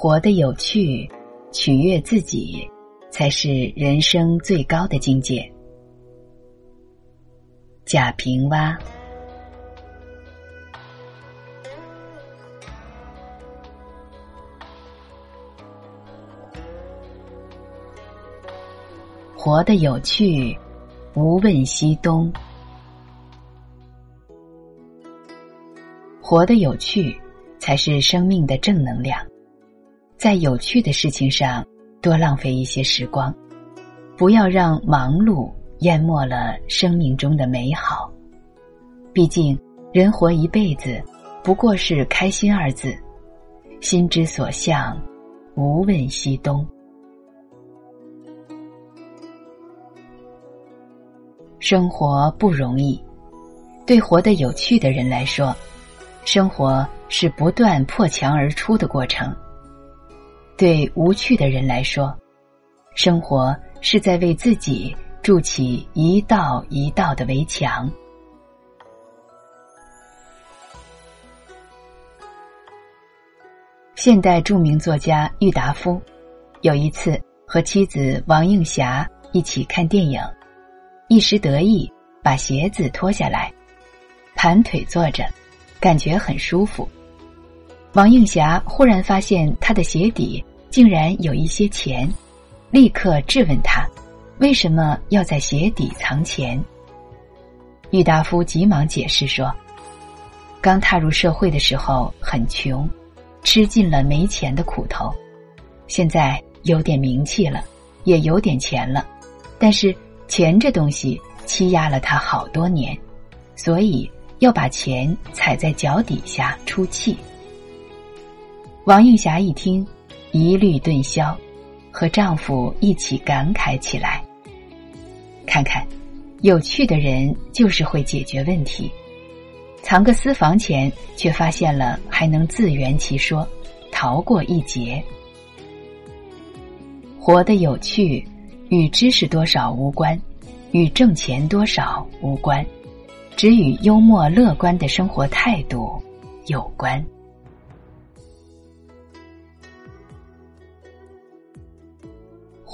活得有趣，取悦自己，才是人生最高的境界。贾平凹。活得有趣，无问西东。活得有趣，才是生命的正能量。在有趣的事情上多浪费一些时光，不要让忙碌淹没了生命中的美好。毕竟，人活一辈子，不过是开心二字。心之所向，无问西东。生活不容易，对活得有趣的人来说。生活是不断破墙而出的过程。对无趣的人来说，生活是在为自己筑起一道一道的围墙。现代著名作家郁达夫有一次和妻子王映霞一起看电影，一时得意把鞋子脱下来，盘腿坐着。感觉很舒服。王映霞忽然发现他的鞋底竟然有一些钱，立刻质问他：“为什么要在鞋底藏钱？”郁达夫急忙解释说：“刚踏入社会的时候很穷，吃尽了没钱的苦头，现在有点名气了，也有点钱了，但是钱这东西欺压了他好多年，所以。”要把钱踩在脚底下出气。王映霞一听，疑虑顿消，和丈夫一起感慨起来。看看，有趣的人就是会解决问题。藏个私房钱，却发现了还能自圆其说，逃过一劫。活得有趣，与知识多少无关，与挣钱多少无关。只与幽默乐观的生活态度有关。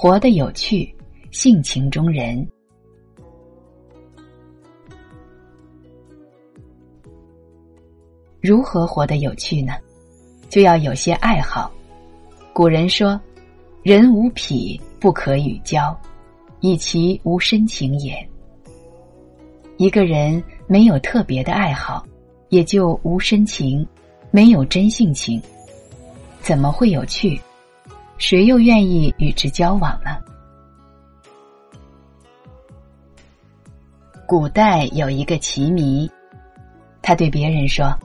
活得有趣，性情中人。如何活得有趣呢？就要有些爱好。古人说：“人无癖不可与交，以其无深情也。”一个人。没有特别的爱好，也就无深情，没有真性情，怎么会有趣？谁又愿意与之交往呢？古代有一个奇迷，他对别人说：“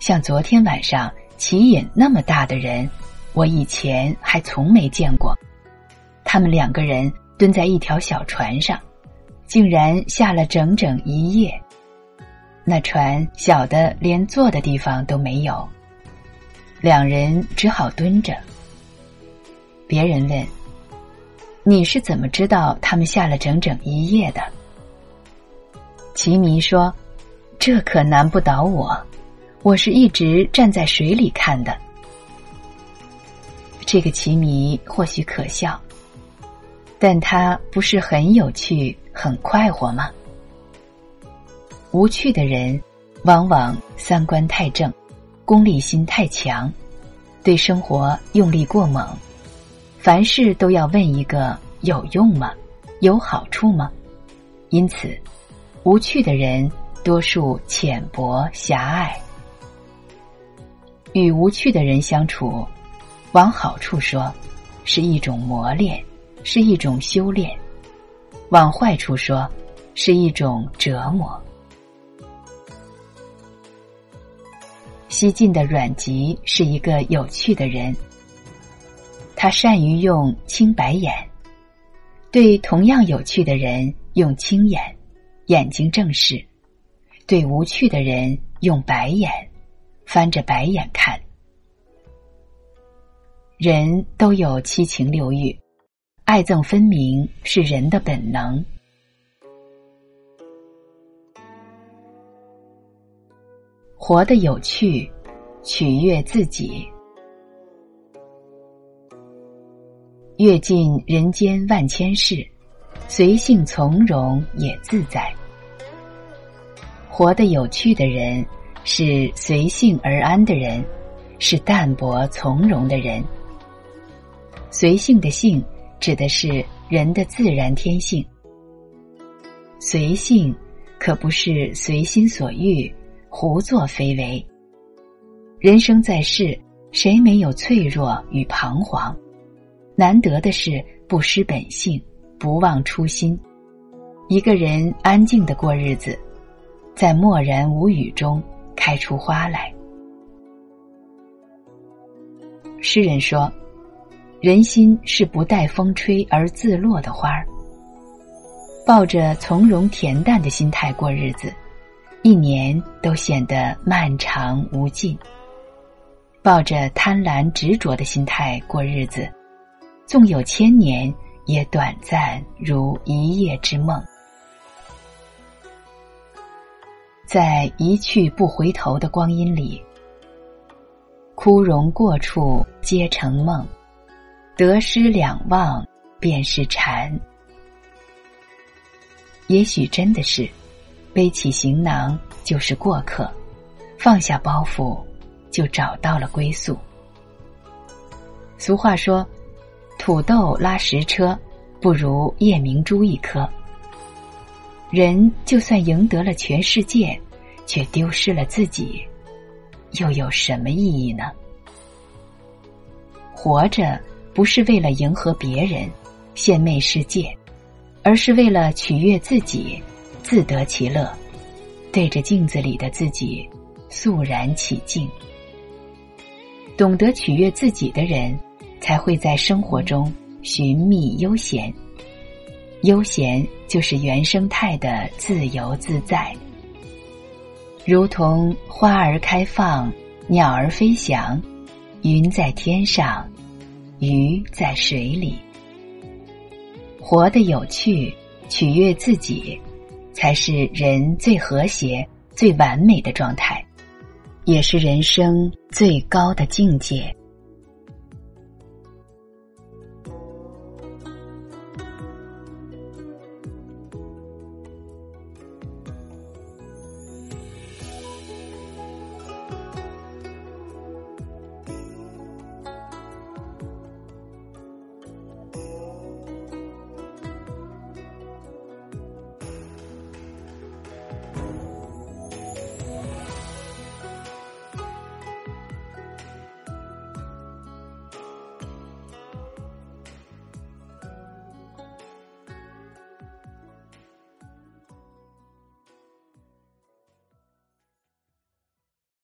像昨天晚上棋瘾那么大的人，我以前还从没见过。他们两个人蹲在一条小船上，竟然下了整整一夜。”那船小的连坐的地方都没有，两人只好蹲着。别人问：“你是怎么知道他们下了整整一夜的？”奇迷说：“这可难不倒我，我是一直站在水里看的。”这个奇迷或许可笑，但他不是很有趣、很快活吗？无趣的人，往往三观太正，功利心太强，对生活用力过猛，凡事都要问一个有用吗？有好处吗？因此，无趣的人多数浅薄狭隘。与无趣的人相处，往好处说，是一种磨练，是一种修炼；往坏处说，是一种折磨。西晋的阮籍是一个有趣的人，他善于用青白眼，对同样有趣的人用青眼，眼睛正视；对无趣的人用白眼，翻着白眼看。人都有七情六欲，爱憎分明是人的本能。活得有趣，取悦自己。阅尽人间万千事，随性从容也自在。活得有趣的人，是随性而安的人，是淡泊从容的人。随性的性，指的是人的自然天性。随性，可不是随心所欲、胡作非为。人生在世，谁没有脆弱与彷徨？难得的是不失本性，不忘初心。一个人安静的过日子，在默然无语中开出花来。诗人说：“人心是不待风吹而自落的花儿。”抱着从容恬淡的心态过日子，一年都显得漫长无尽；抱着贪婪执着的心态过日子，纵有千年，也短暂如一夜之梦。在一去不回头的光阴里，枯荣过处皆成梦，得失两忘便是禅。也许真的是，背起行囊就是过客，放下包袱就找到了归宿。俗话说：“土豆拉十车，不如夜明珠一颗。”人就算赢得了全世界，却丢失了自己，又有什么意义呢？活着不是为了迎合别人，献媚世界。而是为了取悦自己，自得其乐，对着镜子里的自己肃然起敬。懂得取悦自己的人，才会在生活中寻觅悠闲。悠闲就是原生态的自由自在，如同花儿开放，鸟儿飞翔，云在天上，鱼在水里。活得有趣，取悦自己，才是人最和谐、最完美的状态，也是人生最高的境界。